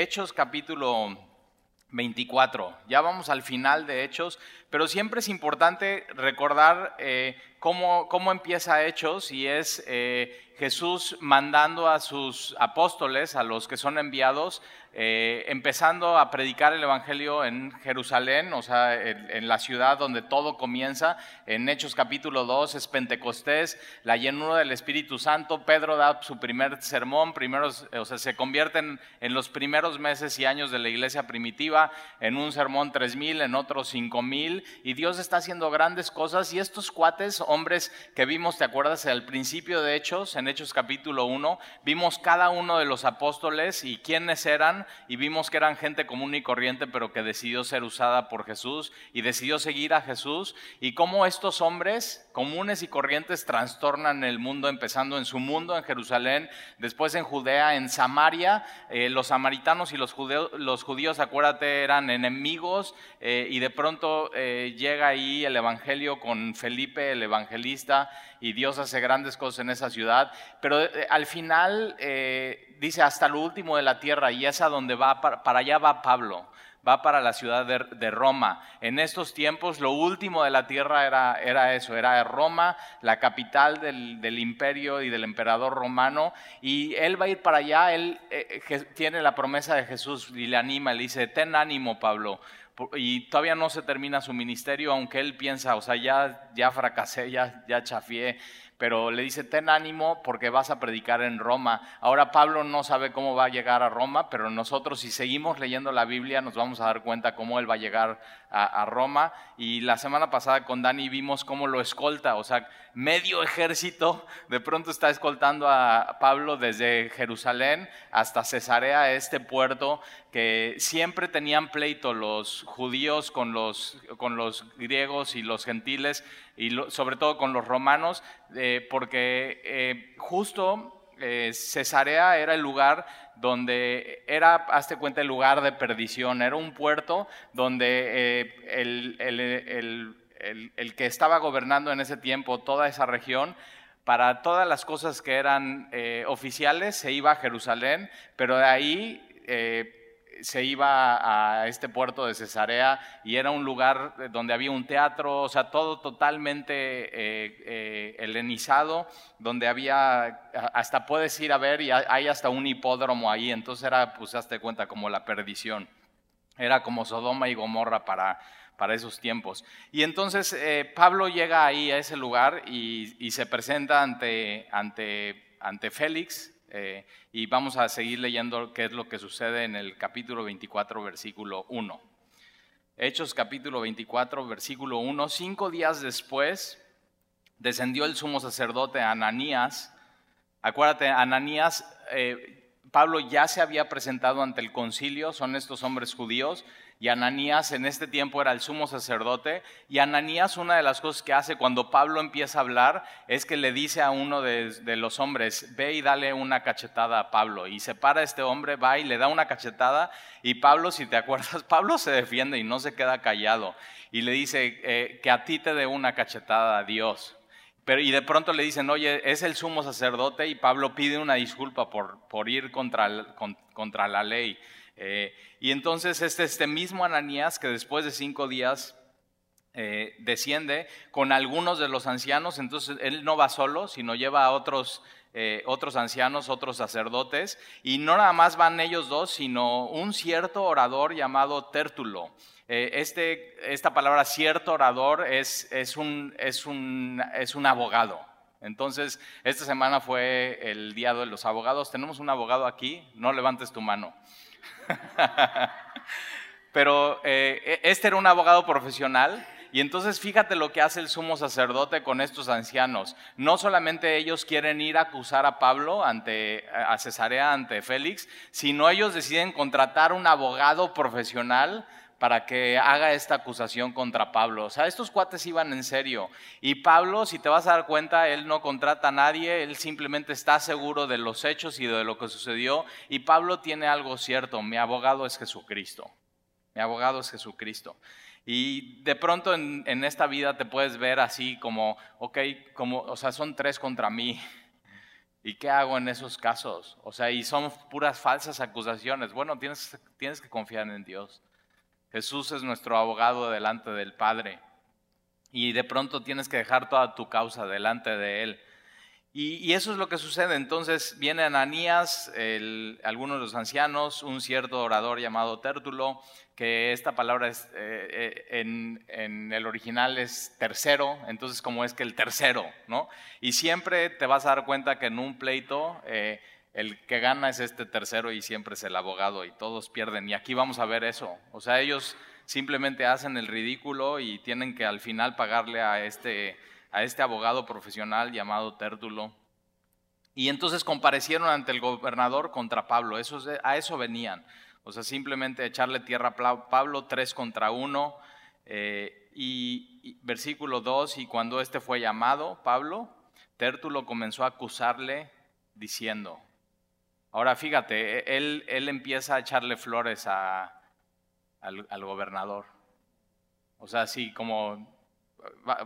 Hechos capítulo 24. Ya vamos al final de Hechos, pero siempre es importante recordar eh, cómo, cómo, empieza Hechos y es eh, Jesús mandando a sus apóstoles, a los que son enviados, eh, empezando a predicar el Evangelio en Jerusalén, o sea, en, la ciudad donde todo comienza. En Hechos capítulo 2 es Pentecostés, la llenura del Espíritu Santo. Pedro da su primer sermón, primeros, o sea, se convierten en los primeros meses y años de la iglesia primitiva, en un sermón 3000, en otro 5000, y Dios está haciendo grandes cosas. Y estos cuates, hombres que vimos, ¿te acuerdas? Al principio de Hechos, en Hechos capítulo 1, vimos cada uno de los apóstoles y quiénes eran y vimos que eran gente común y corriente, pero que decidió ser usada por Jesús y decidió seguir a Jesús y cómo estos hombres comunes y corrientes trastornan el mundo, empezando en su mundo en Jerusalén, después en Judea, en Samaria, eh, los samaritanos y los judíos, los judíos, acuérdate, eran enemigos eh, y de pronto eh, llega ahí el Evangelio con Felipe, el evangelista, y Dios hace grandes cosas en esa ciudad, pero eh, al final eh, dice hasta lo último de la tierra y es a donde va, para, allá va Pablo va para la ciudad de, Roma. En estos tiempos lo último de la tierra era, era eso, era Roma, la capital del, imperio y del emperador romano, y él va a ir para allá, él eh, tiene la promesa de Jesús y le anima, le dice, ten ánimo Pablo, y todavía no se termina su ministerio, aunque él piensa, o sea, ya, ya fracasé, ya, ya chafié, pero le dice, ten ánimo porque vas a predicar en Roma. Ahora Pablo no sabe cómo va a llegar a Roma, pero nosotros si seguimos leyendo la Biblia nos vamos a dar cuenta cómo él va a llegar a, Roma. Y la semana pasada con Dani vimos cómo lo escolta, o sea, medio ejército de pronto está escoltando a Pablo desde Jerusalén hasta Cesarea, este puerto que siempre tenían pleito los judíos con los, con los griegos y los gentiles, y sobre todo con los romanos, eh, porque eh, justo eh, Cesarea era el lugar donde era, hazte cuenta, el lugar de perdición, era un puerto donde el, el, que estaba gobernando en ese tiempo toda esa región, para todas las cosas que eran oficiales se iba a Jerusalén, pero de ahí se iba a este puerto de Cesarea y era un lugar donde había un teatro, o sea, todo totalmente eh, eh, helenizado, donde había, hasta puedes ir a ver y hay hasta un hipódromo ahí, entonces era, pues, cuenta, como la perdición. Era como Sodoma y Gomorra para, para esos tiempos. Y entonces eh, Pablo llega ahí a ese lugar y, y se presenta ante, ante, ante Félix, eh, y vamos a seguir leyendo qué es lo que sucede en el capítulo 24, versículo 1. Hechos capítulo 24, versículo 1. Cinco días después descendió el sumo sacerdote Ananías. Acuérdate, Ananías, eh, Pablo ya se había presentado ante el concilio, son estos hombres judíos, y Ananías en este tiempo era el sumo sacerdote. Y Ananías una de las cosas que hace cuando Pablo empieza a hablar es que le dice a uno de, los hombres, ve y dale una cachetada a Pablo. Y se para este hombre, va y le da una cachetada. Y Pablo, si te acuerdas, Pablo se defiende y no se queda callado. Y le dice, eh, que a ti te dé una cachetada a Dios. Pero, y de pronto le dicen, oye, es el sumo sacerdote y Pablo pide una disculpa por, por ir contra, contra la ley. Eh, y entonces este, mismo Ananías que después de cinco días eh, desciende con algunos de los ancianos, entonces él no va solo, sino lleva a otros, eh, otros ancianos, otros sacerdotes, y no nada más van ellos dos, sino un cierto orador llamado Tértulo. este, esta palabra cierto orador es, es, un, es, un, es un abogado. Entonces, esta semana fue el Día de los Abogados. Tenemos un abogado aquí, no levantes tu mano. Pero eh, e, este era un abogado profesional y entonces fíjate lo que hace el sumo sacerdote con estos ancianos. No solamente ellos quieren ir a acusar a Pablo ante a Cesarea ante Félix, sino ellos deciden contratar un abogado profesional para que haga esta acusación contra Pablo. O sea, estos cuates iban en serio. Y Pablo, si te vas a dar cuenta, él no contrata a nadie, él simplemente está seguro de los hechos y de lo que sucedió. Y Pablo tiene algo cierto, mi abogado es Jesucristo. Mi abogado es Jesucristo. Y de pronto en, esta vida te puedes ver así como, ok, como, o sea, son tres contra mí. ¿Y qué hago en esos casos? O sea, y son puras falsas acusaciones. Bueno, tienes, tienes que confiar en Dios. Jesús es nuestro abogado delante del Padre. Y de pronto tienes que dejar toda tu causa delante de Él. Y, eso es lo que sucede. Entonces viene Ananías, algunos de los ancianos, un cierto orador llamado Tértulo, que esta palabra es, eh, eh, en, el original es tercero, entonces como es que el tercero, ¿no? Y siempre te vas a dar cuenta que en un pleito eh, el que gana es este tercero y siempre es el abogado y todos pierden. Y aquí vamos a ver eso. O sea, ellos simplemente hacen el ridículo y tienen que al final pagarle a este a este abogado profesional llamado Tértulo. Y entonces comparecieron ante el gobernador contra Pablo, eso, a eso venían. O sea, simplemente echarle tierra a Pablo, tres contra uno. Eh, y, versículo 2, y cuando este fue llamado, Pablo, Tértulo comenzó a acusarle diciendo, ahora fíjate, e, él, él empieza a echarle flores a, al, al, gobernador. O sea, sí, como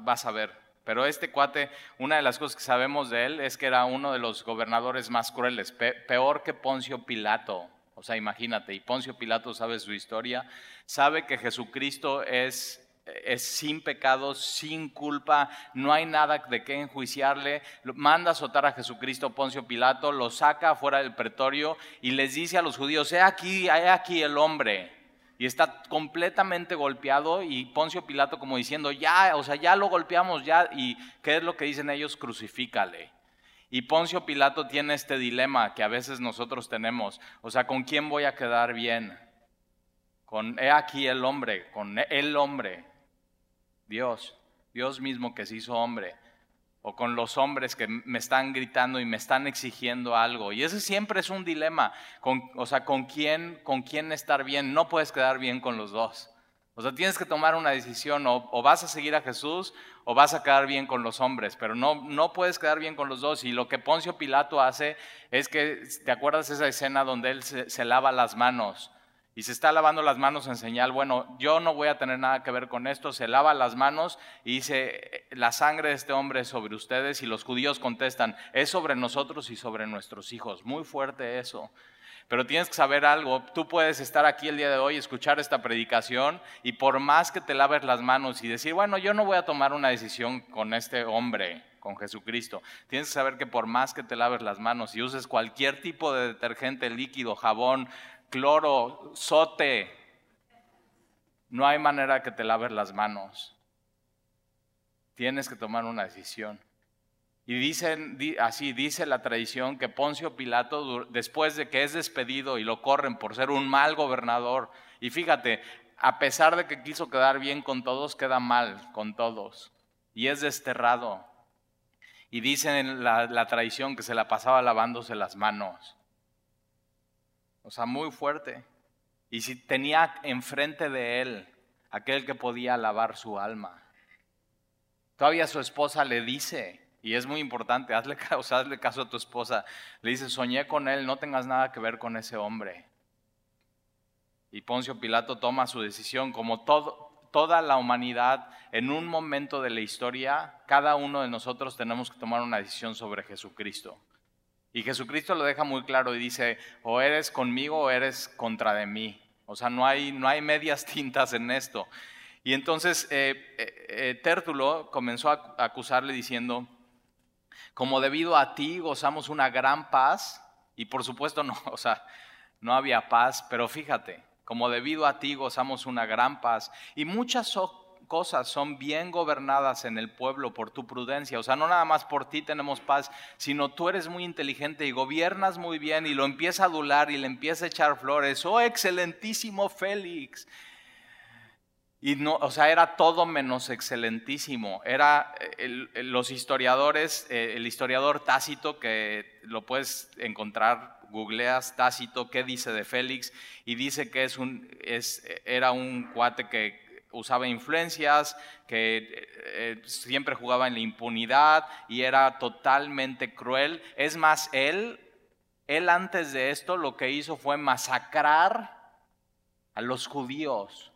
vas a ver, pero este cuate, una de las cosas que sabemos de él es que era uno de los gobernadores más crueles, peor que Poncio Pilato. O sea, imagínate, y Poncio Pilato sabe su historia, sabe que Jesucristo es es sin pecado, sin culpa, no hay nada de qué enjuiciarle. Manda a azotar a Jesucristo Poncio Pilato, lo saca fuera del pretorio y les dice a los judíos, he aquí, he aquí el hombre y está completamente golpeado y Poncio Pilato como diciendo, ya, o sea, ya lo golpeamos, ya, y ¿qué es lo que dicen ellos? Crucifícale. Y Poncio Pilato tiene este dilema que a veces nosotros tenemos, o sea, ¿con quién voy a quedar bien? Con, he aquí el hombre, con el hombre, Dios, Dios mismo que se hizo hombre o con los hombres que me están gritando y me están exigiendo algo. Y ese siempre es un dilema, con, o sea, ¿con quién, con quién estar bien. No puedes quedar bien con los dos. O sea, tienes que tomar una decisión, o, vas a seguir a Jesús o vas a quedar bien con los hombres, pero no, no puedes quedar bien con los dos. Y lo que Poncio Pilato hace es que, ¿te acuerdas esa escena donde él se lava las manos? Y se está lavando las manos en señal, bueno, yo no voy a tener nada que ver con esto, se lava las manos y dice, la sangre de este hombre es sobre ustedes y los judíos contestan, es sobre nosotros y sobre nuestros hijos. Muy fuerte eso. Pero tienes que saber algo, tú puedes estar aquí el día de hoy, escuchar esta predicación y por más que te laves las manos y decir, bueno, yo no voy a tomar una decisión con este hombre, con Jesucristo. Tienes que saber que por más que te laves las manos y uses cualquier tipo de detergente líquido, jabón, cloro, sote. No hay manera que te laves las manos. Tienes que tomar una decisión. Y dicen, así dice la tradición que Poncio Pilato, después de que es despedido y lo corren por ser un mal gobernador, y fíjate, a pesar de que quiso quedar bien con todos, queda mal con todos. Y es desterrado. Y dicen la, la tradición que se la pasaba lavándose las manos. O sea, muy fuerte. Y si tenía enfrente de él aquel que podía lavar su alma. Todavía su esposa le dice, y es muy importante, hazle, hazle caso a tu esposa, le dice, soñé con él, no tengas nada que ver con ese hombre. Y Poncio Pilato toma su decisión, como toda la humanidad, en un momento de la historia, cada uno de nosotros tenemos que tomar una decisión sobre Jesucristo. Y Jesucristo lo deja muy claro y dice, o eres conmigo o eres contra de mí. O sea, no hay, no hay medias tintas en esto. Y entonces eh, eh, eh, Tértulo comenzó a acusarle diciendo, como debido a ti gozamos una gran paz, y por supuesto no, o sea, no había paz, pero fíjate, como debido a ti gozamos una gran paz, y muchas cosas son bien gobernadas en el pueblo por tu prudencia. O sea, no nada más por ti tenemos paz, sino tú eres muy inteligente y gobiernas muy bien y lo empieza a adular y le empieza a echar flores. Oh, excelentísimo Félix. Y no, o sea, era todo menos excelentísimo. Era los historiadores, eh, el historiador Tácito, que lo puedes encontrar, googleas Tácito, qué dice de Félix, y dice que es un, es, era un cuate que usaba influencias, que eh, eh, siempre jugaba en la impunidad y era totalmente cruel. Es más, él, él antes de esto lo que hizo fue masacrar a los judíos.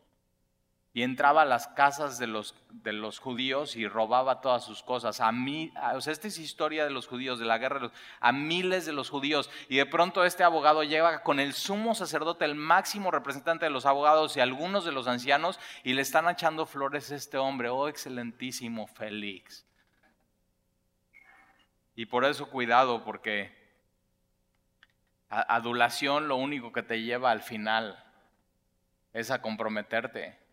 Y entraba a las casas de los, de los judíos y robaba todas sus cosas. A mí, o sea, esta es historia de los judíos, de la guerra, a miles de los judíos. Y de pronto este abogado llega con el sumo sacerdote, el máximo representante de los abogados y algunos de los ancianos, y le están echando flores a este hombre, oh excelentísimo Félix. Y por eso cuidado, porque adulación lo único que te lleva al final es a comprometerte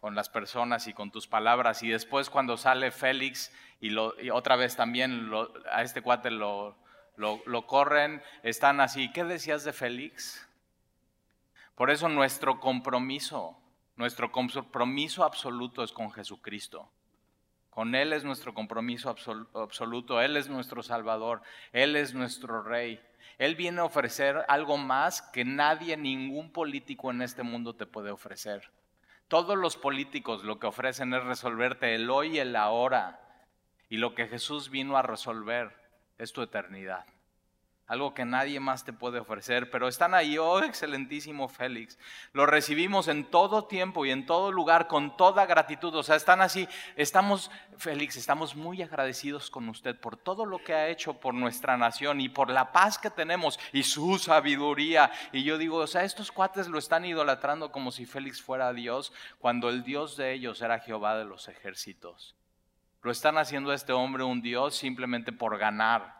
con las personas y con tus palabras. Y después cuando sale Félix y, otra vez también a este cuate lo, lo, corren, están así. ¿Qué decías de Félix? Por eso nuestro compromiso, nuestro compromiso absoluto es con Jesucristo. Con Él es nuestro compromiso absoluto, Él es nuestro Salvador, Él es nuestro Rey. Él viene a ofrecer algo más que nadie, ningún político en este mundo te puede ofrecer. Todos los políticos lo que ofrecen es resolverte el hoy y el ahora. Y lo que Jesús vino a resolver es tu eternidad algo que nadie más te puede ofrecer, pero están ahí, oh excelentísimo Félix. Lo recibimos en todo tiempo y en todo lugar con toda gratitud. O sea, están así, estamos, Félix, estamos muy agradecidos con usted por todo lo que ha hecho por nuestra nación y por la paz que tenemos y su sabiduría. Y yo digo, o sea, estos cuates lo están idolatrando como si Félix fuera Dios, cuando el Dios de ellos era Jehová de los ejércitos. Lo están haciendo a este hombre un Dios simplemente por ganar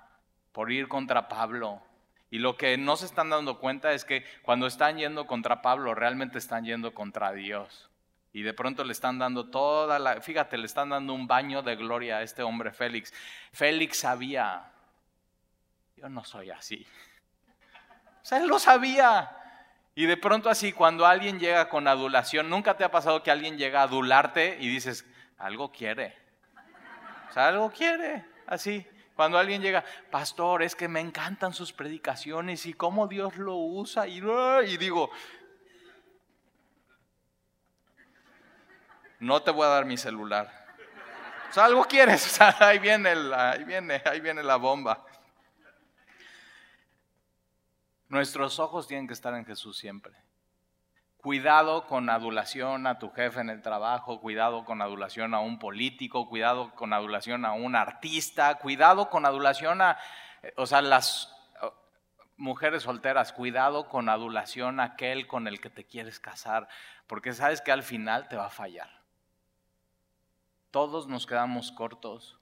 por ir contra Pablo. Y lo que no se están dando cuenta es que cuando están yendo contra Pablo, realmente están yendo contra Dios. Y de pronto le están dando toda la, fíjate, le están dando un baño de gloria a este hombre Félix. Félix sabía, yo no soy así. O sea, él lo sabía. Y de pronto así, cuando alguien llega con adulación, nunca te ha pasado que alguien llega a adularte y dices, algo quiere. O sea, algo quiere, así. Cuando alguien llega, pastor, es que me encantan sus predicaciones y cómo Dios lo usa, y, y digo, no te voy a dar mi celular. O sea, algo quieres, o sea, ahí viene, ahí viene, ahí viene la bomba. Nuestros ojos tienen que estar en Jesús siempre. Cuidado con adulación a tu jefe en el trabajo, cuidado con adulación a un político, cuidado con adulación a un artista, cuidado con adulación a, o sea, las mujeres solteras, cuidado con adulación a aquel con el que te quieres casar, porque sabes que al final te va a fallar. Todos nos quedamos cortos.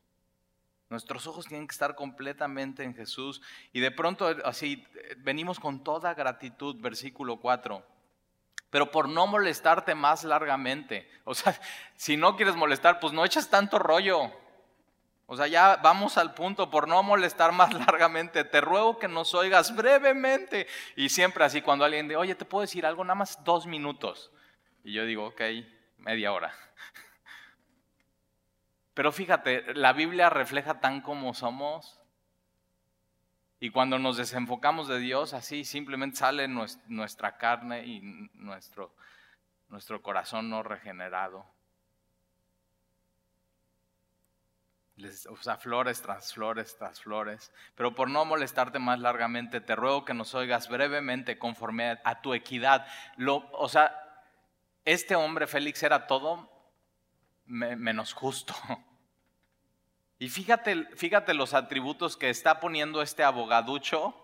Nuestros ojos tienen que estar completamente en Jesús. Y de pronto así venimos con toda gratitud, versículo 4 pero por no molestarte más largamente. O sea, si no quieres molestar, pues no eches tanto rollo. O sea, ya vamos al punto, por no molestar más largamente, te ruego que nos oigas brevemente. Y siempre así, cuando alguien dice, oye, ¿te puedo decir algo? Nada más dos minutos. Y yo digo, ok, media hora. Pero fíjate, la Biblia refleja tan como somos y cuando nos desenfocamos de Dios, así simplemente sale nuestra carne y nuestro, nuestro corazón no regenerado. o sea, flores tras flores tras flores. Pero por no molestarte más largamente, te ruego que nos oigas brevemente conforme a, tu equidad. O sea, este hombre Félix era todo menos justo. Y fíjate, fíjate los atributos que está poniendo este abogaducho.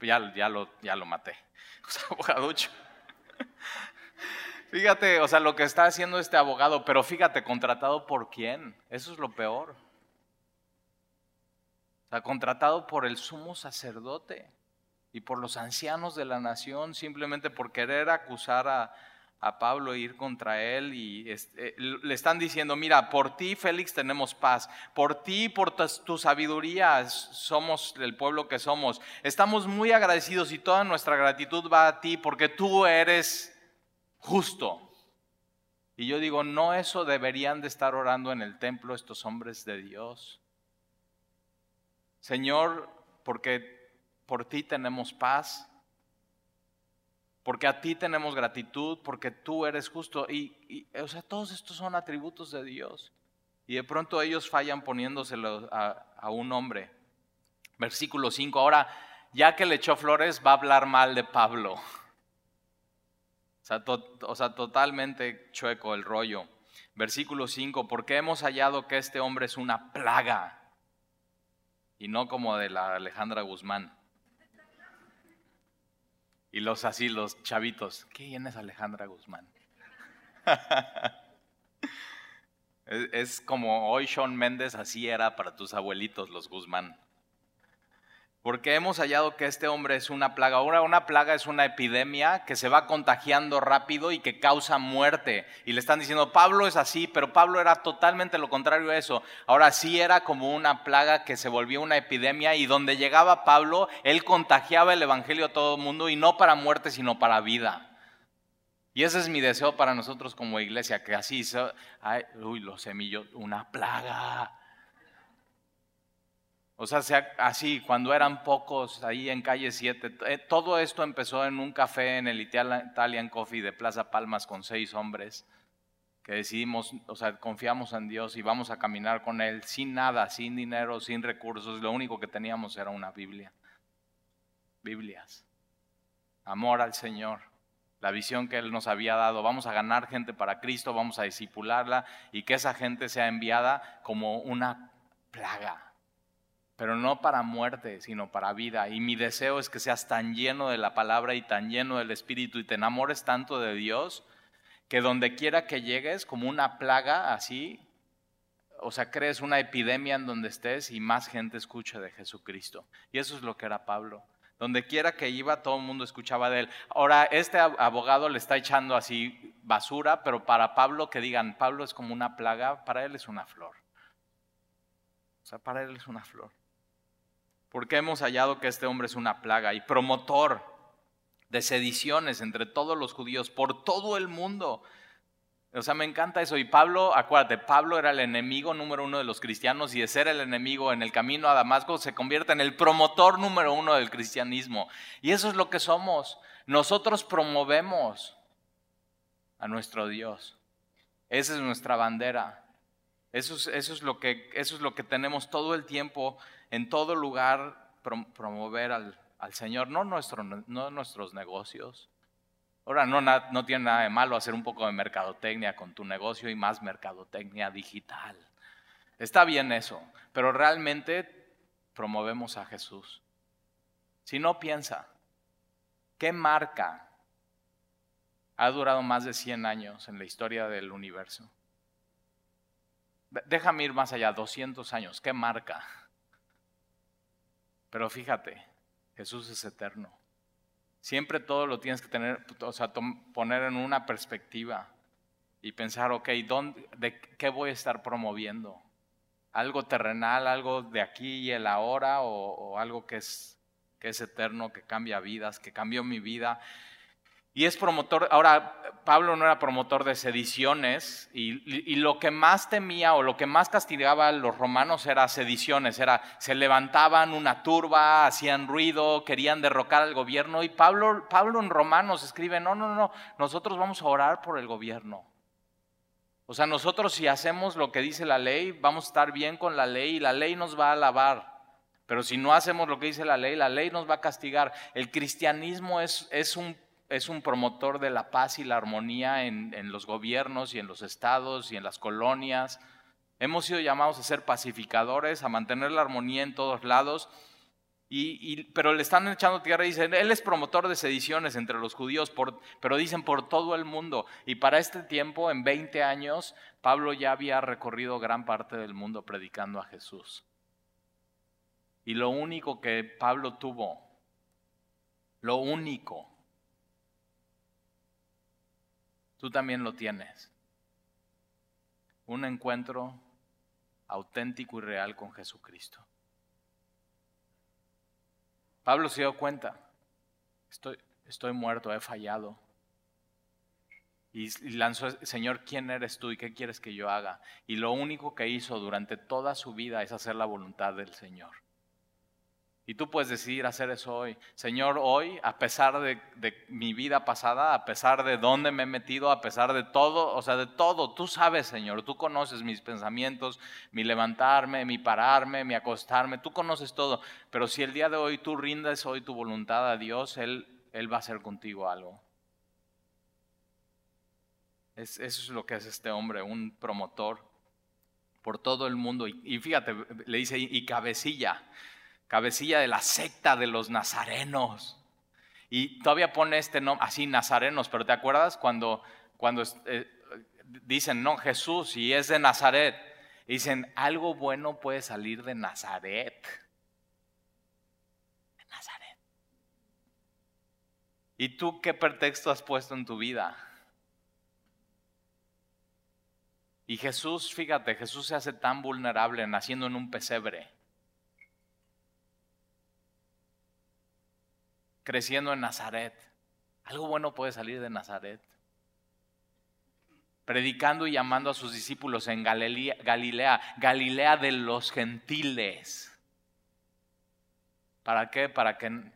Ya, lo, maté. Abogaducho. Fíjate, o sea, lo que está haciendo este abogado, pero fíjate, contratado por quién. Eso es lo peor. O sea, contratado por el sumo sacerdote y por los ancianos de la nación, simplemente por querer acusar a, a Pablo ir contra él y este, le están diciendo, mira, por ti Félix tenemos paz, por ti, por tu, sabiduría somos el pueblo que somos. Estamos muy agradecidos y toda nuestra gratitud va a ti porque tú eres justo. Y yo digo, no eso deberían de estar orando en el templo estos hombres de Dios. Señor, porque por ti tenemos paz, porque a ti tenemos gratitud, porque tú eres justo. Y, o sea, todos estos son atributos de Dios. Y de pronto ellos fallan poniéndoselo a, un hombre. Versículo 5. Ahora, ya que le echó flores, va a hablar mal de Pablo. o sea, totalmente chueco el rollo. Versículo 5, porque hemos hallado que este hombre es una plaga y no como de la Alejandra Guzmán. Y los así, los chavitos, ¿quién es Alejandra Guzmán? es, como hoy Sean Méndez, así era para tus abuelitos los Guzmán porque hemos hallado que este hombre es una plaga. Ahora una plaga es una epidemia que se va contagiando rápido y que causa muerte. Y le están diciendo, Pablo es así, pero Pablo era totalmente lo contrario a eso. Ahora sí era como una plaga que se volvió una epidemia y donde llegaba Pablo, él contagiaba el Evangelio a todo el mundo y no para muerte, sino para vida. Y ese es mi deseo para nosotros como iglesia, que así, uy, los semillos, una plaga o sea, así, cuando eran pocos ahí en calle 7, eh, todo esto empezó en un café en el Italian Coffee de Plaza Palmas con seis hombres que decidimos, o sea, confiamos en Dios y vamos a caminar con Él sin nada, sin dinero, sin recursos. Lo único que teníamos era una Biblia. Biblias. Amor al Señor. La visión que Él nos había dado. Vamos a ganar gente para Cristo, vamos a disipularla y que esa gente sea enviada como una plaga pero no para muerte, sino para vida. Y mi deseo es que seas tan lleno de la palabra y tan lleno del Espíritu y te enamores tanto de Dios, que donde quiera que llegues, como una plaga así, o sea, crees una epidemia en donde estés y más gente escuche de Jesucristo. Y eso es lo que era Pablo. Donde quiera que iba, todo el mundo escuchaba de él. Ahora, este abogado le está echando así basura, pero para Pablo que digan, Pablo es como una plaga, para él es una flor. O sea, para él es una flor porque hemos hallado que este hombre es una plaga y promotor de sediciones entre todos los judíos por todo el mundo. O sea, me encanta eso. Y Pablo, acuérdate, Pablo era el enemigo número uno de los cristianos y de ser el enemigo en el camino a Damasco se convierte en el promotor número uno del cristianismo. Y eso es lo que somos. Nosotros promovemos a nuestro Dios. Esa es nuestra bandera. Eso es, eso es, lo, que, eso es lo que tenemos todo el tiempo en todo lugar promover al, Señor, no, no nuestros negocios. Ahora, no, no tiene nada de malo hacer un poco de mercadotecnia con tu negocio y más mercadotecnia digital. Está bien eso, pero realmente promovemos a Jesús. Si no piensa, ¿qué marca ha durado más de 100 años en la historia del universo? Déjame ir más allá, 200 años, ¿qué marca? Pero fíjate, Jesús es eterno. Siempre todo lo tienes que tener, o sea, poner en una perspectiva y pensar, ok, ¿dónde, ¿de qué voy a estar promoviendo? ¿Algo terrenal, algo de aquí y el ahora o, o algo que es, que es eterno, que cambia vidas, que cambió mi vida? Y es promotor, ahora Pablo no era promotor de sediciones y, lo que más temía o lo que más castigaba a los romanos era sediciones, era se levantaban una turba, hacían ruido, querían derrocar al gobierno y Pablo, Pablo en Romanos escribe, no, no, no, nosotros vamos a orar por el gobierno. O sea, nosotros si hacemos lo que dice la ley, vamos a estar bien con la ley y la ley nos va a alabar. Pero si no hacemos lo que dice la ley, la ley nos va a castigar. El cristianismo es, es un es un promotor de la paz y la armonía en, los gobiernos y en los estados y en las colonias. Hemos sido llamados a ser pacificadores, a mantener la armonía en todos lados. Y, pero le están echando tierra y dicen, él es promotor de sediciones entre los judíos, pero dicen por todo el mundo. Y para este tiempo, en 20 años, Pablo ya había recorrido gran parte del mundo predicando a Jesús. Y lo único que Pablo tuvo, lo único Tú también lo tienes. Un encuentro auténtico y real con Jesucristo. Pablo se dio cuenta, estoy, estoy muerto, he fallado. Y lanzó, Señor, ¿quién eres tú y qué quieres que yo haga? Y lo único que hizo durante toda su vida es hacer la voluntad del Señor. Y tú puedes decidir hacer eso hoy. Señor, hoy, a pesar de, mi vida pasada, a pesar de dónde me he metido, a pesar de todo, o sea, de todo, tú sabes, Señor, tú conoces mis pensamientos, mi levantarme, mi pararme, mi acostarme, tú conoces todo. Pero si el día de hoy tú rindes hoy tu voluntad a Dios, Él, Él va a hacer contigo algo. eso es lo que es este hombre, un promotor por todo el mundo. Y, fíjate, le dice, y cabecilla, cabecilla de la secta de los nazarenos. Y todavía pone este nombre, así, nazarenos, pero ¿te acuerdas cuando, cuando eh, dicen, no, Jesús, y es de Nazaret? Dicen, algo bueno puede salir de Nazaret. De Nazaret. ¿Y tú qué pretexto has puesto en tu vida? Y Jesús, fíjate, Jesús se hace tan vulnerable naciendo en un pesebre. Creciendo en Nazaret. Algo bueno puede salir de Nazaret. Predicando y llamando a sus discípulos en Galilea, Galilea, de los gentiles. ¿Para qué? Para que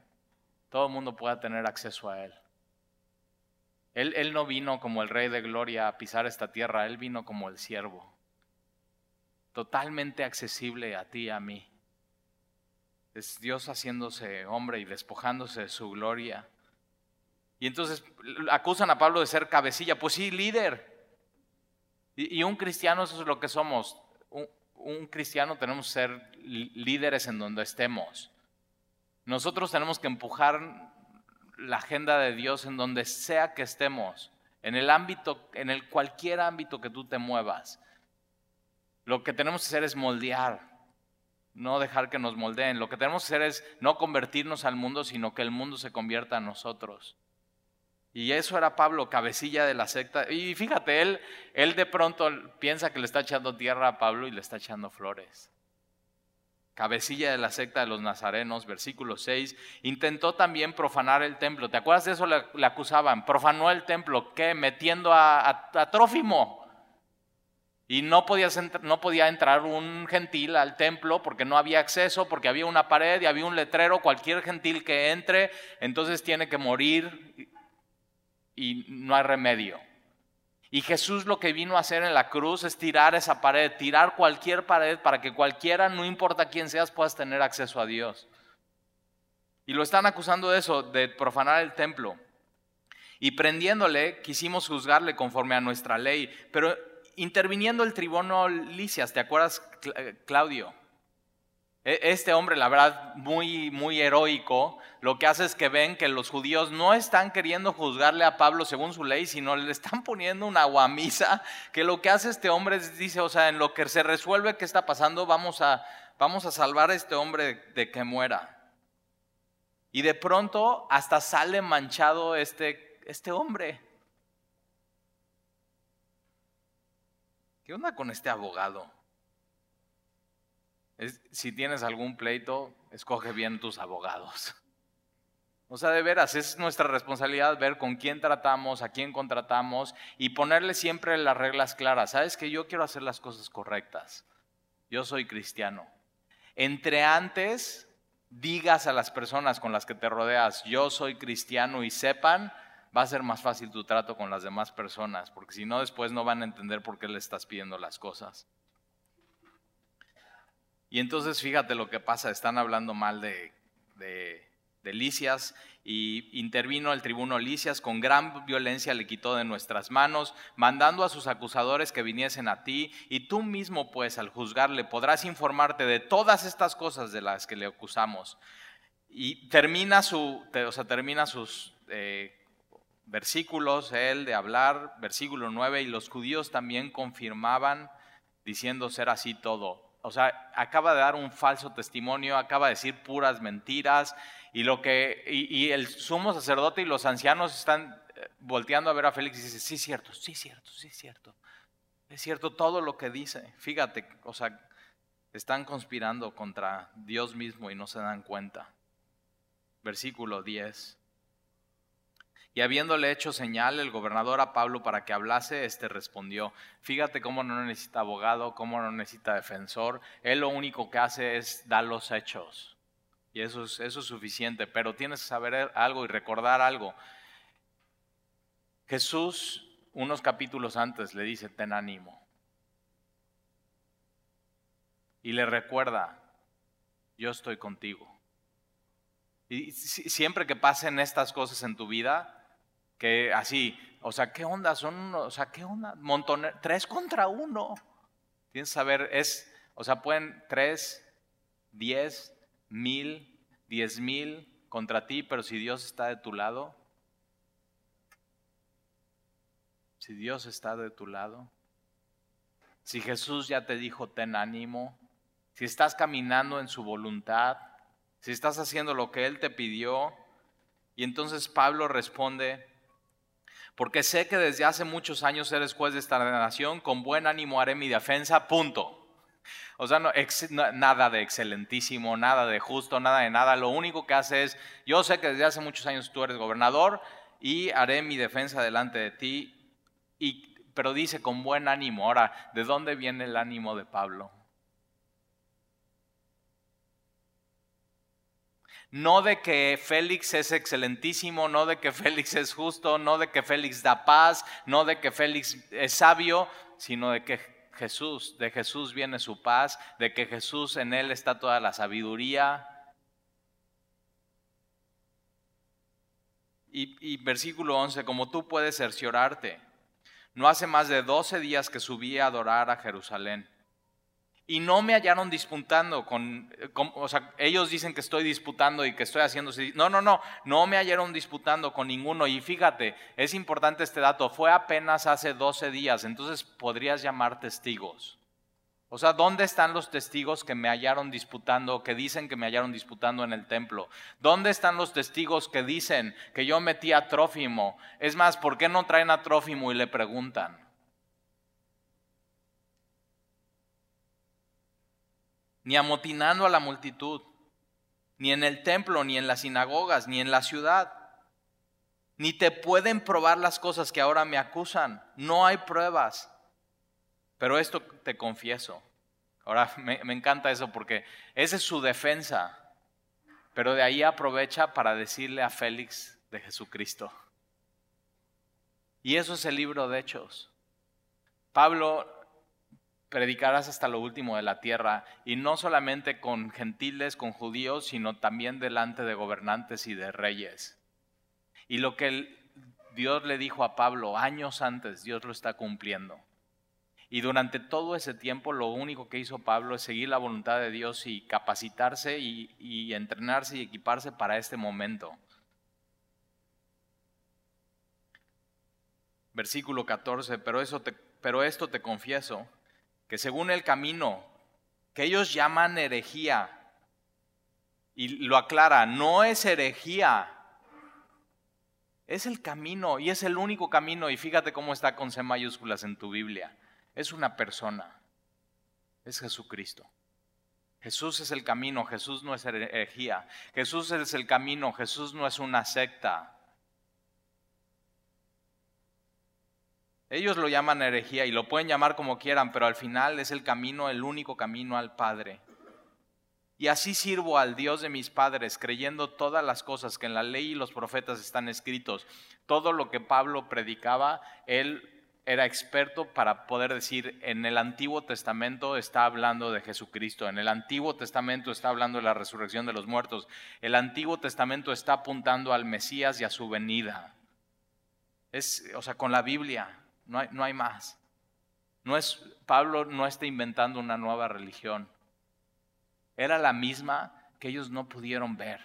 todo el mundo pueda tener acceso a Él. Él, no vino como el rey de gloria a pisar esta tierra, Él vino como el siervo. Totalmente accesible a ti y a mí. Es Dios haciéndose hombre y despojándose de su gloria. Y entonces acusan a Pablo de ser cabecilla. Pues sí, líder. Y, un cristiano, eso es lo que somos. Un, un cristiano tenemos que ser líderes en donde estemos. Nosotros tenemos que empujar la agenda de Dios en donde sea que estemos, en el ámbito, en el cualquier ámbito que tú te muevas. Lo que tenemos que hacer es moldear, no dejar que nos moldeen. Lo que tenemos que hacer es no convertirnos al mundo, sino que el mundo se convierta a nosotros. Y eso era Pablo, cabecilla de la secta. Y fíjate, él, él de pronto piensa que le está echando tierra a Pablo y le está echando flores cabecilla de la secta de los nazarenos, versículo 6, intentó también profanar el templo. ¿Te acuerdas de eso? Le, acusaban. Profanó el templo, ¿qué? Metiendo a, Trófimo. Y no, no podía entrar un gentil al templo porque no había acceso, porque había una pared y había un letrero. Cualquier gentil que entre, entonces tiene que morir y no hay remedio. Y Jesús lo que vino a hacer en la cruz es tirar esa pared, tirar cualquier pared para que cualquiera, no importa quién seas, puedas tener acceso a Dios. Y lo están acusando de eso, de profanar el templo. Y prendiéndole, quisimos juzgarle conforme a nuestra ley. Pero interviniendo el tribuno Licias, ¿te acuerdas, Claudio? E, este hombre, la verdad, muy, muy heroico, lo que hace es que ven que los judíos no están queriendo juzgarle a Pablo según su ley, sino le están poniendo una guamisa, que lo que hace este hombre es, dice, o sea, en lo que se resuelve qué está pasando, vamos a, vamos a salvar a este hombre de, que muera. Y de pronto hasta sale manchado este, este hombre. ¿Qué onda con este abogado? si tienes algún pleito, escoge bien tus abogados. O sea, de veras, es nuestra responsabilidad ver con quién tratamos, a quién contratamos y ponerle siempre las reglas claras. Sabes que yo quiero hacer las cosas correctas. Yo soy cristiano. Entre antes digas a las personas con las que te rodeas, yo soy cristiano y sepan, va a ser más fácil tu trato con las demás personas, porque si no, después no van a entender por qué le estás pidiendo las cosas. Y entonces fíjate lo que pasa, están hablando mal de, de, Licias y intervino el tribuno Licias, con gran violencia le quitó de nuestras manos, mandando a sus acusadores que viniesen a ti, y tú mismo pues al juzgarle podrás informarte de todas estas cosas de las que le acusamos. Y termina, su, o sea, termina sus eh, versículos, él de hablar, versículo 9, y los judíos también confirmaban diciendo ser así todo o sea, acaba de dar un falso testimonio, acaba de decir puras mentiras, y, lo que, y, el sumo sacerdote y los ancianos están eh, volteando a ver a Félix y dicen, sí, cierto, sí, cierto, sí, cierto. Es cierto todo lo que dice. Fíjate, o sea, están conspirando contra Dios mismo y no se dan cuenta. Versículo 10. Y habiéndole hecho señal el gobernador a Pablo para que hablase, éste respondió, fíjate cómo no necesita abogado, cómo no necesita defensor, él lo único que hace es dar los hechos. Y eso es, eso es suficiente, pero tienes que saber algo y recordar algo. Jesús, unos capítulos antes, le dice, ten ánimo. Y le recuerda, yo estoy contigo. Y siempre que pasen estas cosas en tu vida, que así, o sea, ¿qué onda? Son, o sea, ¿qué onda? Montones, tres contra uno. Tienes que saber, es, o sea, pueden tres, diez, mil, diez mil contra ti, pero si Dios está de tu lado, si Dios está de tu lado, si Jesús ya te dijo, ten ánimo, si estás caminando en su voluntad, si estás haciendo lo que Él te pidió, y entonces Pablo responde, porque sé que desde hace muchos años eres juez de esta nación, con buen ánimo haré mi defensa, punto. O sea, no, nada de excelentísimo, nada de justo, nada de nada. Lo único que hace es, yo sé que desde hace muchos años tú eres gobernador y haré mi defensa delante de ti. Y, pero dice con buen ánimo. Ahora, ¿de dónde viene el ánimo de Pablo? No de que Félix es excelentísimo, no de que Félix es justo, no de que Félix da paz, no de que Félix es sabio, sino de que Jesús, de Jesús viene su paz, de que Jesús en él está toda la sabiduría. Y, versículo 11, como tú puedes cerciorarte, no hace más de 12 días que subí a adorar a Jerusalén y no me hallaron disputando con, o sea, ellos dicen que estoy disputando y que estoy haciendo, no, no, no, no me hallaron disputando con ninguno. Y fíjate, es importante este dato, fue apenas hace 12 días, entonces podrías llamar testigos. O sea, ¿dónde están los testigos que me hallaron disputando, que dicen que me hallaron disputando en el templo? ¿Dónde están los testigos que dicen que yo metí a Trófimo? Es más, ¿por qué no traen a Trófimo y le preguntan? Ni amotinando a la multitud, ni en el templo, ni en las sinagogas, ni en la ciudad. Ni te pueden probar las cosas que ahora me acusan. No hay pruebas. Pero esto te confieso. Ahora me, encanta eso porque esa es su defensa. Pero de ahí aprovecha para decirle a Félix de Jesucristo. Y eso es el libro de Hechos. Pablo predicarás hasta lo último de la tierra, y no solamente con gentiles, con judíos, sino también delante de gobernantes y de reyes. Y lo que Dios le dijo a Pablo años antes, Dios lo está cumpliendo. Y durante todo ese tiempo lo único que hizo Pablo es seguir la voluntad de Dios y capacitarse y, entrenarse y equiparse para este momento. Versículo 14, pero, eso pero esto te confieso que según el camino que ellos llaman herejía, y lo aclara, no es herejía, es el camino y es el único camino, y fíjate cómo está con C mayúsculas en tu Biblia, es una persona, es Jesucristo. Jesús es el camino, Jesús no es herejía, Jesús es el camino, Jesús no es una secta. Ellos lo llaman herejía y lo pueden llamar como quieran, pero al final es el camino, el único camino al Padre. Y así sirvo al Dios de mis padres, creyendo todas las cosas que en la ley y los profetas están escritos. Todo lo que Pablo predicaba, él era experto para poder decir, en el Antiguo Testamento está hablando de Jesucristo, en el Antiguo Testamento está hablando de la resurrección de los muertos, el Antiguo Testamento está apuntando al Mesías y a su venida. Es, o sea, con la Biblia, no hay, más. No es, Pablo no está inventando una nueva religión. Era la misma que ellos no pudieron ver.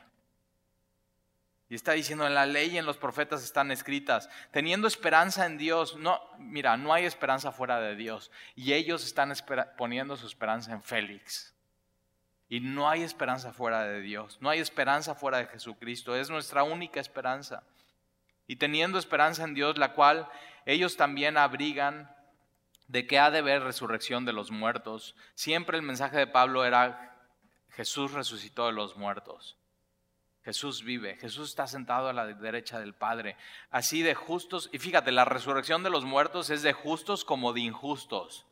Y está diciendo, en la ley y en los profetas están escritas, teniendo esperanza en Dios. No, mira, no hay esperanza fuera de Dios. Y ellos están poniendo su esperanza en Félix. Y no hay esperanza fuera de Dios. No hay esperanza fuera de Jesucristo. Es nuestra única esperanza. Y teniendo esperanza en Dios, la cual ellos también abrigan de que ha de haber resurrección de los muertos. Siempre el mensaje de Pablo era Jesús resucitó de los muertos. Jesús vive, Jesús está sentado a la derecha del Padre. Así de justos, y fíjate, la resurrección de los muertos es de justos como de injustos.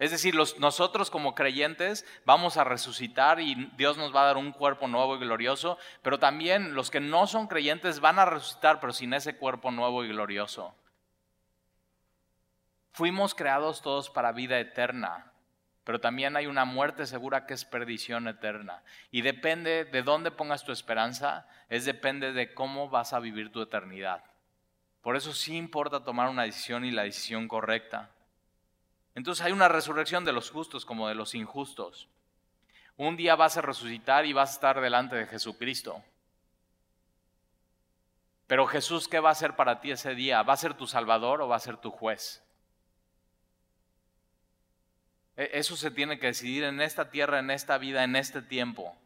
Es decir, nosotros como creyentes vamos a resucitar y Dios nos va a dar un cuerpo nuevo y glorioso, pero también los que no son creyentes van a resucitar, pero sin ese cuerpo nuevo y glorioso. Fuimos creados todos para vida eterna, pero también hay una muerte segura que es perdición eterna. Y depende de dónde pongas tu esperanza, es depende de cómo vas a vivir tu eternidad. Por eso sí importa tomar una decisión y la decisión correcta. Entonces hay una resurrección de los justos como de los injustos. Un día vas a resucitar y vas a estar delante de Jesucristo. Pero Jesús, ¿qué va a ser para ti ese día? ¿Va a ser tu Salvador o va a ser tu juez? E, eso se tiene que decidir en esta tierra, en esta vida, en este tiempo.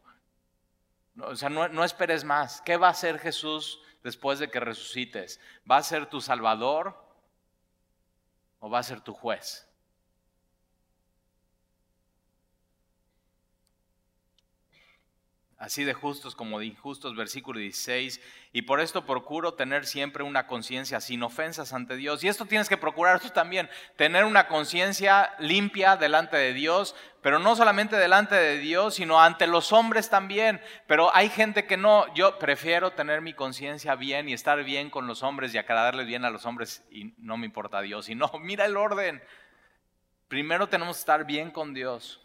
O sea, no, no esperes más. ¿Qué va a hacer Jesús después de que resucites? ¿Va a ser tu Salvador o va a ser tu juez? Así de justos como de injustos, versículo 16, y por esto procuro tener siempre una conciencia sin ofensas ante Dios. Y esto tienes que procurar tú también, tener una conciencia limpia delante de Dios, pero no solamente delante de Dios, sino ante los hombres también. Pero hay gente que no, yo prefiero tener mi conciencia bien y estar bien con los hombres y agradarles bien a los hombres y no me importa Dios. Y no, mira el orden. Primero tenemos que estar bien con Dios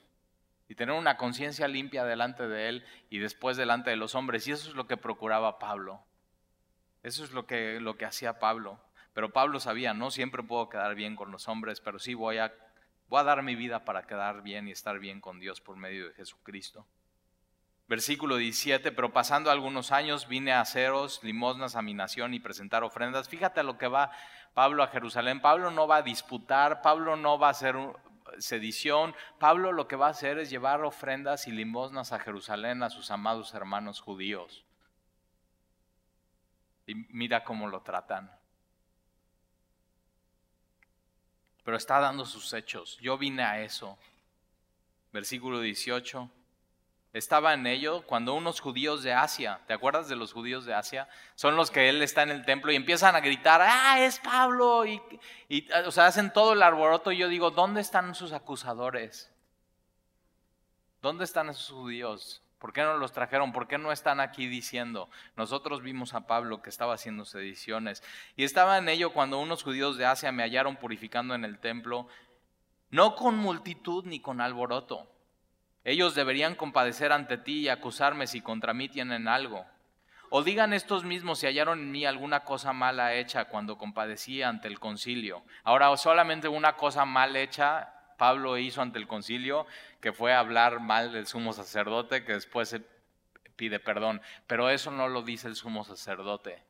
y tener una conciencia limpia delante de Él y después delante de los hombres. Y eso es lo que procuraba Pablo. Eso es lo que, lo que hacía Pablo. Pero Pablo sabía, no siempre puedo quedar bien con los hombres, pero sí voy a, voy a dar mi vida para quedar bien y estar bien con Dios por medio de Jesucristo. Versículo 17, pero pasando algunos años vine a haceros limosnas a mi nación y presentar ofrendas. Fíjate lo que va Pablo a Jerusalén. Pablo no va a disputar, Pablo no va a hacer sedición, Pablo lo que va a hacer es llevar ofrendas y limosnas a Jerusalén a sus amados hermanos judíos. Y mira cómo lo tratan. Pero está dando sus hechos. Yo vine a eso. Versículo 18. Estaba en ello cuando unos judíos de Asia, ¿te acuerdas de los judíos de Asia? Son los que él está en el templo y empiezan a gritar, ah, es Pablo, y, o sea, hacen todo el arboroto y yo digo, ¿dónde están sus acusadores? ¿Dónde están esos judíos? ¿Por qué no los trajeron? ¿Por qué no están aquí diciendo? Nosotros vimos a Pablo que estaba haciendo sediciones. Y estaba en ello cuando unos judíos de Asia me hallaron purificando en el templo, no con multitud ni con alboroto ellos deberían compadecer ante ti y acusarme si contra mí tienen algo. O digan estos mismos si hallaron en mí alguna cosa mala hecha cuando compadecí ante el concilio. Ahora, solamente una cosa mal hecha Pablo hizo ante el concilio, que fue hablar mal del sumo sacerdote, que después pide perdón. Pero eso no lo dice el sumo sacerdote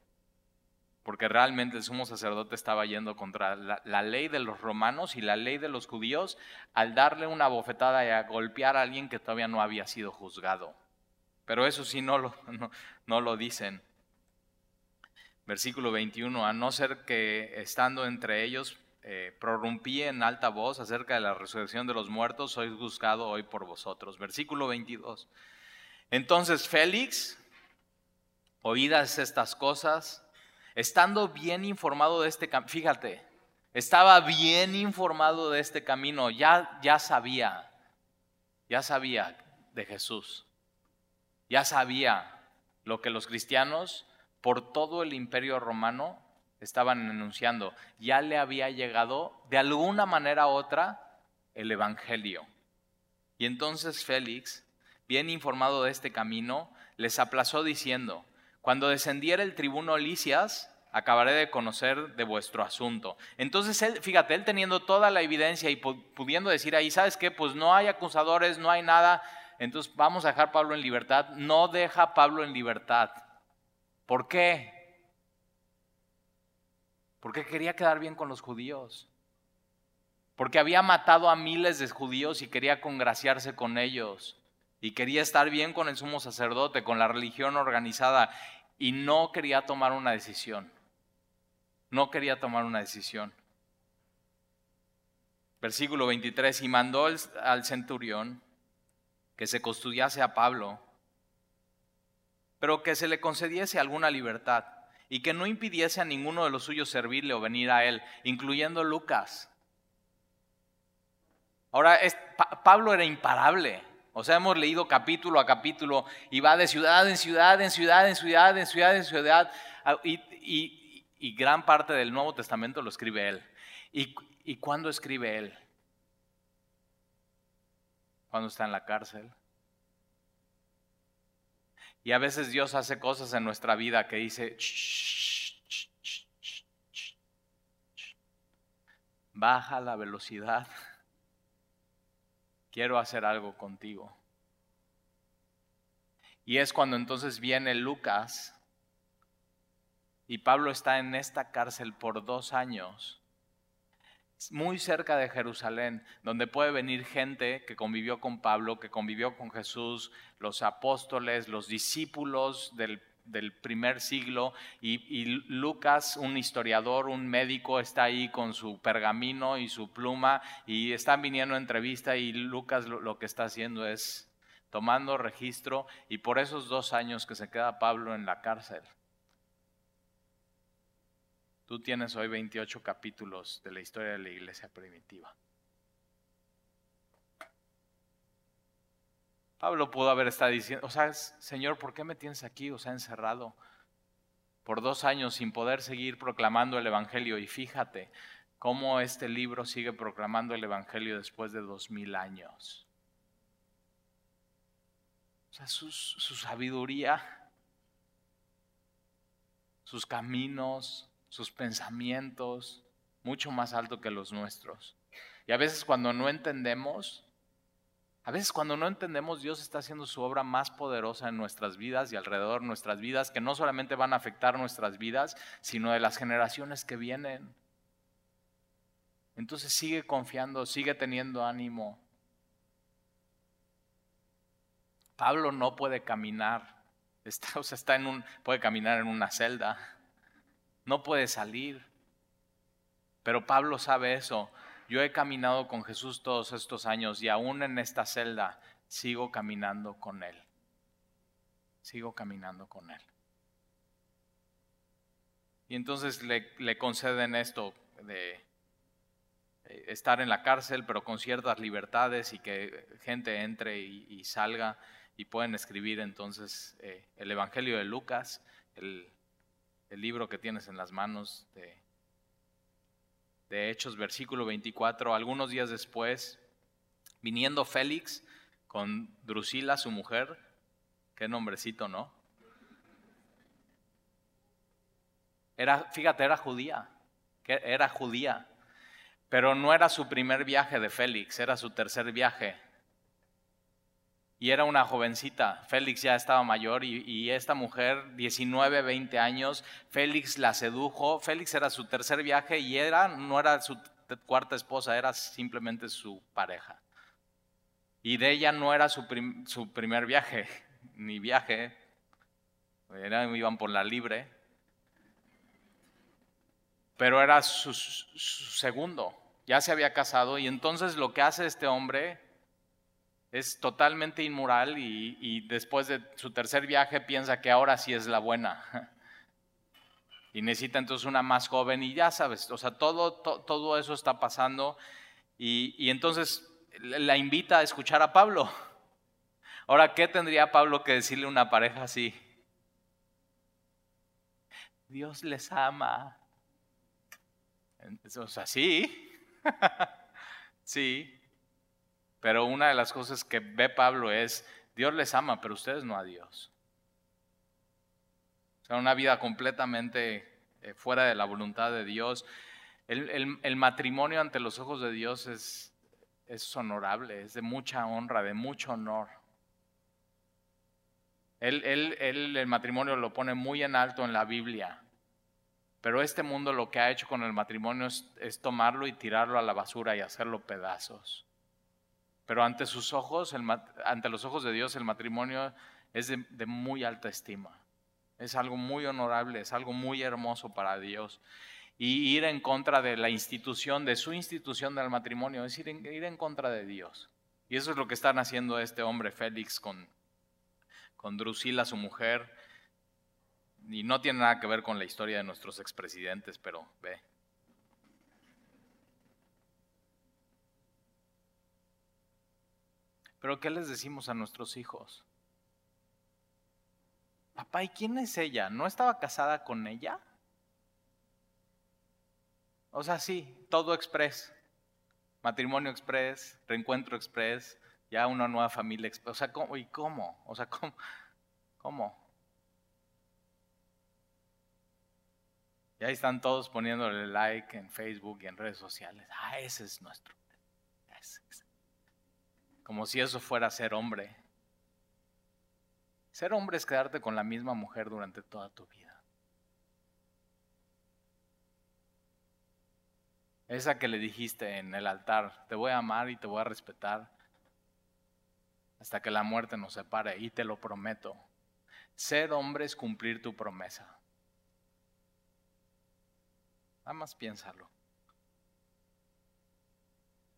porque realmente el sumo sacerdote estaba yendo contra la, ley de los romanos y la ley de los judíos al darle una bofetada y a golpear a alguien que todavía no había sido juzgado. Pero eso sí no lo, no, lo dicen. Versículo 21, a no ser que estando entre ellos eh, prorrumpí en alta voz acerca de la resurrección de los muertos, sois buscado hoy por vosotros. Versículo 22. Entonces Félix, oídas estas cosas, estando bien informado de este camino, fíjate, estaba bien informado de este camino, ya, ya sabía, ya sabía de Jesús, ya sabía lo que los cristianos por todo el imperio romano estaban enunciando, ya le había llegado de alguna manera u otra el Evangelio. Y entonces Félix, bien informado de este camino, les aplazó diciendo, cuando descendiera el tribuno Licias, acabaré de conocer de vuestro asunto. Entonces, él, fíjate, él teniendo toda la evidencia y pudiendo decir ahí, ¿sabes qué? Pues no hay acusadores, no hay nada, entonces vamos a dejar a Pablo en libertad. No deja a Pablo en libertad. ¿Por qué? Porque quería quedar bien con los judíos. Porque había matado a miles de judíos y quería congraciarse con ellos. Y quería estar bien con el sumo sacerdote, con la religión organizada. Y no quería tomar una decisión no quería tomar una decisión. Versículo 23, y mandó al centurión que se custodiase a Pablo, pero que se le concediese alguna libertad y que no impidiese a ninguno de los suyos servirle o venir a él, incluyendo Lucas. Ahora, Pablo era imparable. O sea, hemos leído capítulo a capítulo y va de ciudad en ciudad, en ciudad, en ciudad, en ciudad, en ciudad. Y, gran parte del Nuevo Testamento lo escribe él. ¿Y, y cuándo escribe él? Cuando está en la cárcel. Y a veces Dios hace cosas en nuestra vida que dice, baja la velocidad, quiero hacer algo contigo. Y es cuando entonces viene Lucas y Pablo está en esta cárcel por dos años, muy cerca de Jerusalén, donde puede venir gente que convivió con Pablo, que convivió con Jesús, los apóstoles, los discípulos del del primer siglo y, Lucas, un historiador, un médico, está ahí con su pergamino y su pluma y están viniendo a entrevista y Lucas lo, que está haciendo es tomando registro y por esos dos años que se queda Pablo en la cárcel. Tú tienes hoy 28 capítulos de la historia de la iglesia primitiva. Pablo pudo haber estado diciendo, o sea, Señor, ¿por qué me tienes aquí, o sea, encerrado por dos años sin poder seguir proclamando el Evangelio? Y fíjate cómo este libro sigue proclamando el Evangelio después de dos mil años. O sea, su, su sabiduría, sus caminos, sus pensamientos, mucho más alto que los nuestros. Y a veces cuando no entendemos, a veces cuando no entendemos, Dios está haciendo su obra más poderosa en nuestras vidas y alrededor de nuestras vidas, que no solamente van a afectar nuestras vidas, sino de las generaciones que vienen. Entonces sigue confiando, sigue teniendo ánimo. Pablo no puede caminar, está, o sea, está en un, puede caminar en una celda, no puede salir. Pero Pablo sabe eso. Yo he caminado con Jesús todos estos años y aún en esta celda sigo caminando con Él. Sigo caminando con Él. Y entonces le, conceden esto de eh, estar en la cárcel, pero con ciertas libertades y que gente entre y, salga y pueden escribir entonces eh, el Evangelio de Lucas, el, el libro que tienes en las manos de de Hechos, versículo 24, algunos días después, viniendo Félix con Drusila, su mujer, qué nombrecito, ¿no? Era, fíjate, era judía, era judía, pero no era su primer viaje de Félix, era su tercer viaje y era una jovencita. Félix ya estaba mayor y, esta mujer, 19, 20 años, Félix la sedujo. Félix era su tercer viaje y era, no era su cuarta esposa, era simplemente su pareja. Y de ella no era su, su primer viaje, ni viaje, iban por la libre, pero era su segundo. Ya se había casado y entonces lo que hace este hombre es totalmente inmoral y, después de su tercer viaje piensa que ahora sí es la buena. Y necesita entonces una más joven y ya sabes, o sea, todo, todo eso está pasando y, y entonces la invita a escuchar a Pablo. Ahora, ¿qué tendría Pablo que decirle a una pareja así? Dios les ama. O sea, sí, sí, pero una de las cosas que ve Pablo es, Dios les ama, pero ustedes no a Dios. O sea, una vida completamente eh, fuera de la voluntad de Dios. El, matrimonio ante los ojos de Dios es, honorable, es de mucha honra, de mucho honor. Él, el matrimonio lo pone muy en alto en la Biblia. Pero este mundo lo que ha hecho con el matrimonio es, tomarlo y tirarlo a la basura y hacerlo pedazos. Pero ante sus ojos, ante los ojos de Dios, el matrimonio es de, muy alta estima. Es algo muy honorable, es algo muy hermoso para Dios. Y ir en contra de la institución, de su institución del matrimonio, es ir en, ir en contra de Dios. Y eso es lo que están haciendo este hombre Félix con, con Drusila, su mujer. Y no tiene nada que ver con la historia de nuestros expresidentes, pero ve, Pero ¿qué les decimos a nuestros hijos? Papá, ¿y quién es ella? ¿No estaba casada con ella? O sea, sí, todo express. Matrimonio express, reencuentro express, ya una nueva familia express. O sea, ¿cómo? ¿y cómo? O sea, ¿cómo? ¿Cómo? Y ahí están todos poniéndole like en Facebook y en redes sociales. Ah, ese es nuestro. Como si eso fuera ser hombre. Ser hombre es quedarte con la misma mujer durante toda tu vida. Esa que le dijiste en el altar, te voy a amar y te voy a respetar hasta que la muerte nos separe, y te lo prometo. Ser hombre es cumplir tu promesa. Nada más piénsalo.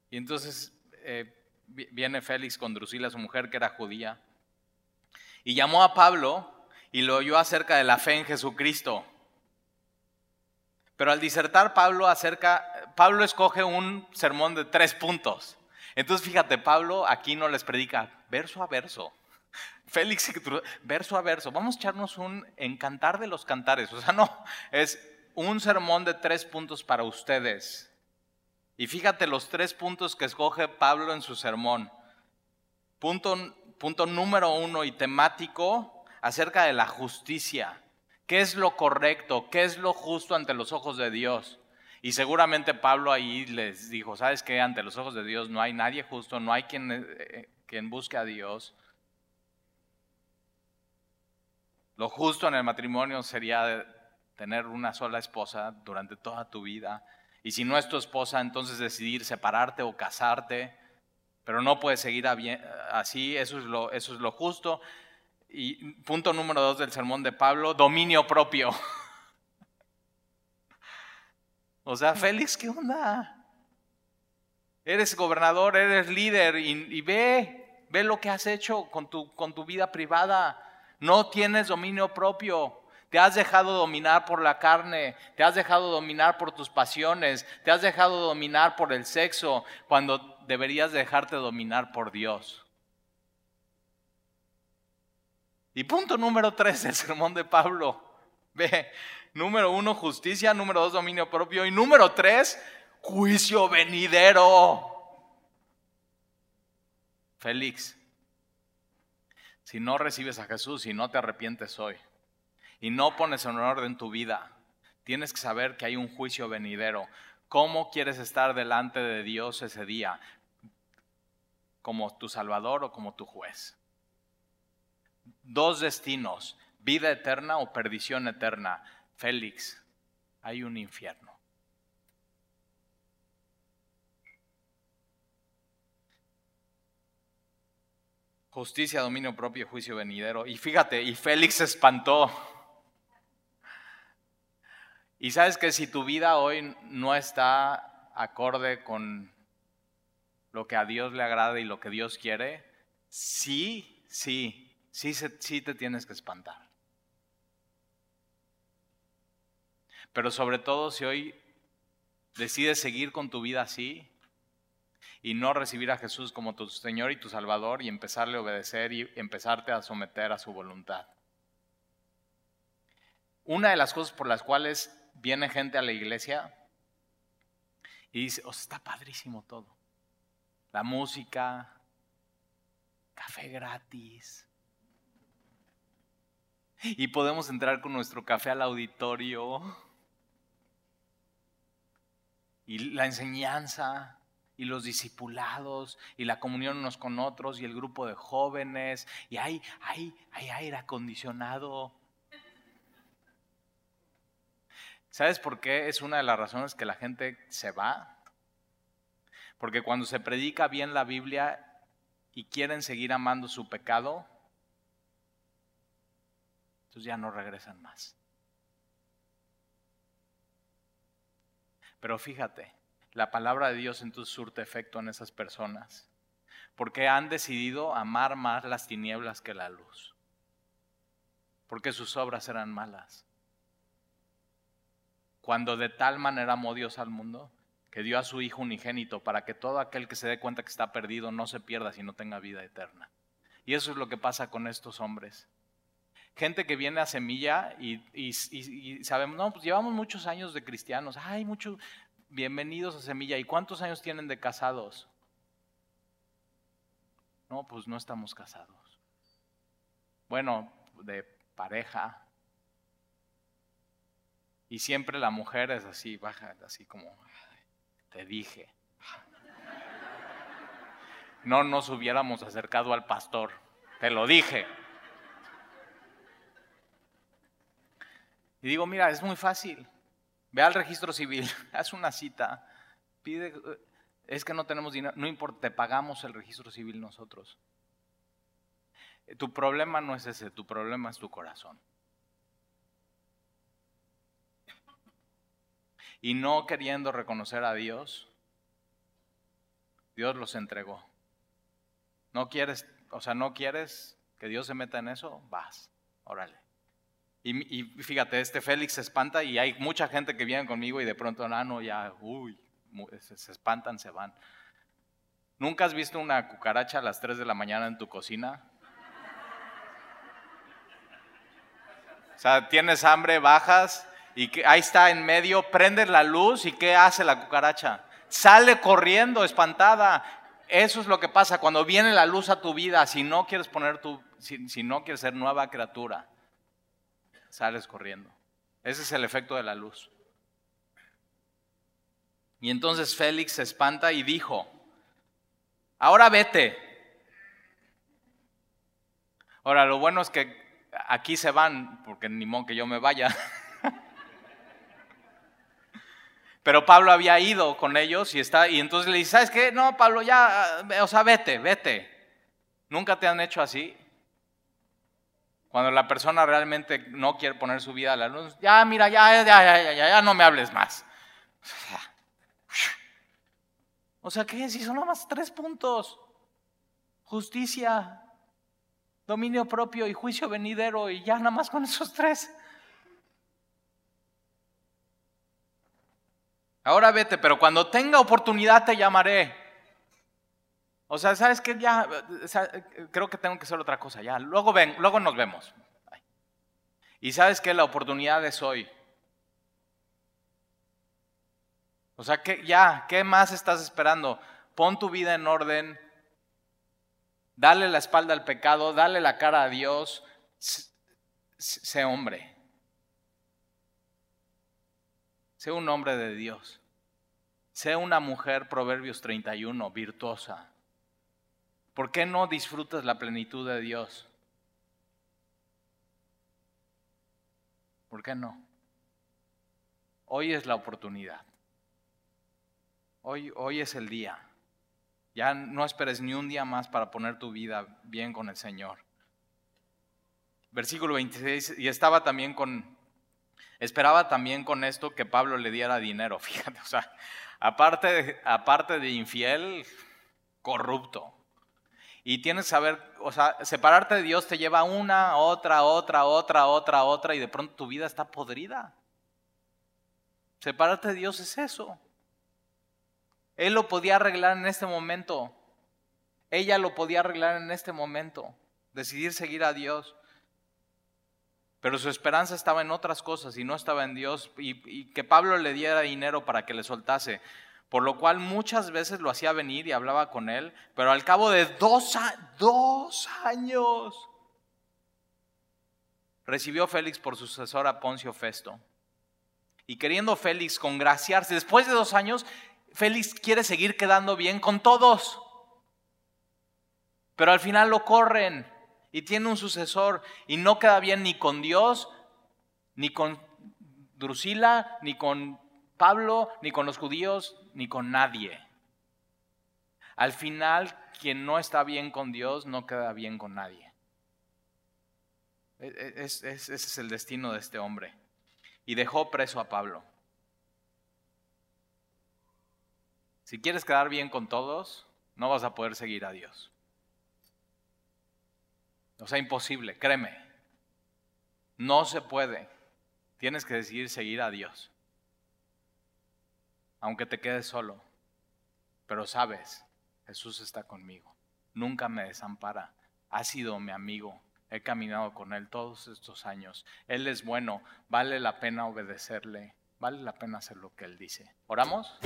Y entonces eh, viene Félix con Drusila, su mujer que era judía, y llamó a Pablo y lo oyó acerca de la fe en Jesucristo. Pero al disertar Pablo acerca, Pablo escoge un sermón de tres puntos. Entonces fíjate, Pablo aquí no les predica verso a verso. Félix, verso a verso. Vamos a echarnos un encantar de los cantares. O sea, no, es un sermón de tres puntos para ustedes. Y fíjate los tres puntos que escoge Pablo en su sermón. Punto, número uno y temático acerca de la justicia. ¿Qué es lo correcto? ¿Qué es lo justo ante los ojos de Dios? Y seguramente Pablo ahí les dijo, ¿sabes qué? Ante los ojos de Dios no hay nadie justo, no hay quien, eh, quien busque a Dios. Lo justo en el matrimonio sería tener una sola esposa durante toda tu vida. Y si no es tu esposa, entonces decidir separarte o casarte. Pero no puedes seguir así, eso es, lo, justo. Y punto número dos del sermón de Pablo, dominio propio. O sea, Félix, ¿qué onda? Eres gobernador, eres líder y, ve, ve lo que has hecho con tu, con tu vida privada. No tienes dominio propio. Te has dejado dominar por la carne, te has dejado dominar por tus pasiones, te has dejado dominar por el sexo, cuando deberías dejarte dominar por Dios. Y punto número tres del sermón de Pablo. Ve, número uno, justicia, número dos, dominio propio, y número tres, juicio venidero. Félix, si no recibes a Jesús y no te arrepientes hoy, y no pones en orden tu vida, tienes que saber que hay un juicio venidero. ¿Cómo quieres estar delante de Dios ese día? ¿Como tu Salvador o como tu juez? Dos destinos, vida eterna o perdición eterna. Félix, hay un infierno. Justicia, dominio propio, juicio venidero. Y fíjate, y Félix se espantó. Y sabes que si tu vida hoy no está acorde con lo que a Dios le agrada y lo que Dios quiere, sí, sí, sí, sí te tienes que espantar. Pero sobre todo si hoy decides seguir con tu vida así y no recibir a Jesús como tu Señor y tu Salvador y empezarle a obedecer y empezarte a someter a su voluntad. Una de las cosas por las cuales viene gente a la iglesia y dice, oh, está padrísimo todo. La música, café gratis. Y podemos entrar con nuestro café al auditorio. Y la enseñanza, y los discipulados, y la comunión unos con otros, y el grupo de jóvenes, y hay, hay, hay aire acondicionado ¿Sabes por qué es una de las razones que la gente se va? Porque cuando se predica bien la Biblia y quieren seguir amando su pecado, entonces ya no regresan más. Pero fíjate, la palabra de Dios entonces surte efecto en esas personas, porque han decidido amar más las tinieblas que la luz, porque sus obras eran malas cuando de tal manera amó Dios al mundo, que dio a su Hijo unigénito para que todo aquel que se dé cuenta que está perdido no se pierda, sino tenga vida eterna. Y eso es lo que pasa con estos hombres. Gente que viene a semilla y, sabemos, no, pues llevamos muchos años de cristianos, ay, muchos, bienvenidos a semilla. ¿Y cuántos años tienen de casados? No, pues no estamos casados. Bueno, de pareja, Y siempre la mujer es así, baja, así como, te dije. No nos hubiéramos acercado al pastor, te lo dije. Y digo, mira, es muy fácil. Ve al registro civil, haz una cita, pide, es que no tenemos dinero, no importa, te pagamos el registro civil nosotros. Tu problema no es ese, tu problema es tu corazón. Y no queriendo reconocer a Dios, Dios los entregó. No quieres, o sea, no quieres que Dios se meta en eso, vas, órale. Y, fíjate, este Félix se espanta y hay mucha gente que viene conmigo y de pronto, ah, no, ya, uy, se, se espantan, se van. ¿Nunca has visto una cucaracha a las 3 de la mañana en tu cocina? O sea, tienes hambre, bajas y que, ahí está en medio, prendes la luz y ¿qué hace la cucaracha? Sale corriendo, espantada. Eso es lo que pasa cuando viene la luz a tu vida. Si no quieres poner tu, si no quieres ser nueva criatura, sales corriendo. Ese es el efecto de la luz. Y entonces Félix se espanta y dijo, ahora vete. Ahora, lo bueno es que aquí se van, porque ni modo que yo me vaya. Pero Pablo había ido con ellos y está, y entonces le dice, ¿sabes qué? No, Pablo, ya, o sea, vete, vete. ¿Nunca te han hecho así? Cuando la persona realmente no quiere poner su vida a la luz, ya, mira, ya, ya, ya, ya, ya, no me hables más. O sea, ¿qué? Si son nomás tres puntos. Justicia, dominio propio y juicio venidero y ya nada más con esos tres. Ahora vete, pero cuando tenga oportunidad te llamaré. O sea, ¿sabes qué? Ya, creo que tengo que hacer otra cosa, ya. Luego ven, luego nos vemos. Y sabes que la oportunidad es hoy. O sea, que ya, ¿qué más estás esperando? Pon tu vida en orden, dale la espalda al pecado, dale la cara a Dios, sé hombre. Sé un hombre de Dios. Sé una mujer, Proverbios 31, virtuosa. ¿Por qué no disfrutas la plenitud de Dios? ¿Por qué no? Hoy es la oportunidad. Hoy, hoy es el día. Ya no esperes ni un día más para poner tu vida bien con el Señor. Versículo 26, y estaba también con, esperaba también con esto que Pablo le diera dinero, fíjate, o sea, aparte, aparte de infiel, corrupto. Y tienes que saber, o sea, separarte de Dios te lleva una, otra, otra, otra, otra, otra, y de pronto tu vida está podrida. Separarte de Dios es eso. Él lo podía arreglar en este momento. Ella lo podía arreglar en este momento. Decidir seguir a Dios. Pero su esperanza estaba en otras cosas y no estaba en Dios. Y, que Pablo le diera dinero para que le soltase por lo cual muchas veces lo hacía venir y hablaba con él, pero al cabo de dos, dos años recibió Félix por sucesor a Poncio Festo. Y queriendo Félix congraciarse, después de dos años, Félix quiere seguir quedando bien con todos, pero al final lo corren y tiene un sucesor y no queda bien ni con Dios, ni con Drusila, ni con Pablo, ni con los judíos, ni con nadie. Al final, quien no está bien con Dios no queda bien con nadie. E, e, ese es el destino de este hombre. Y dejó preso a Pablo. Si quieres quedar bien con todos, no vas a poder seguir a Dios. O sea, imposible, créeme. No se puede. Tienes que decidir seguir a Dios aunque te quedes solo. Pero sabes, Jesús está conmigo. Nunca me desampara. Ha sido mi amigo. He caminado con Él todos estos años. Él es bueno. Vale la pena obedecerle. Vale la pena hacer lo que Él dice. ¿Oramos?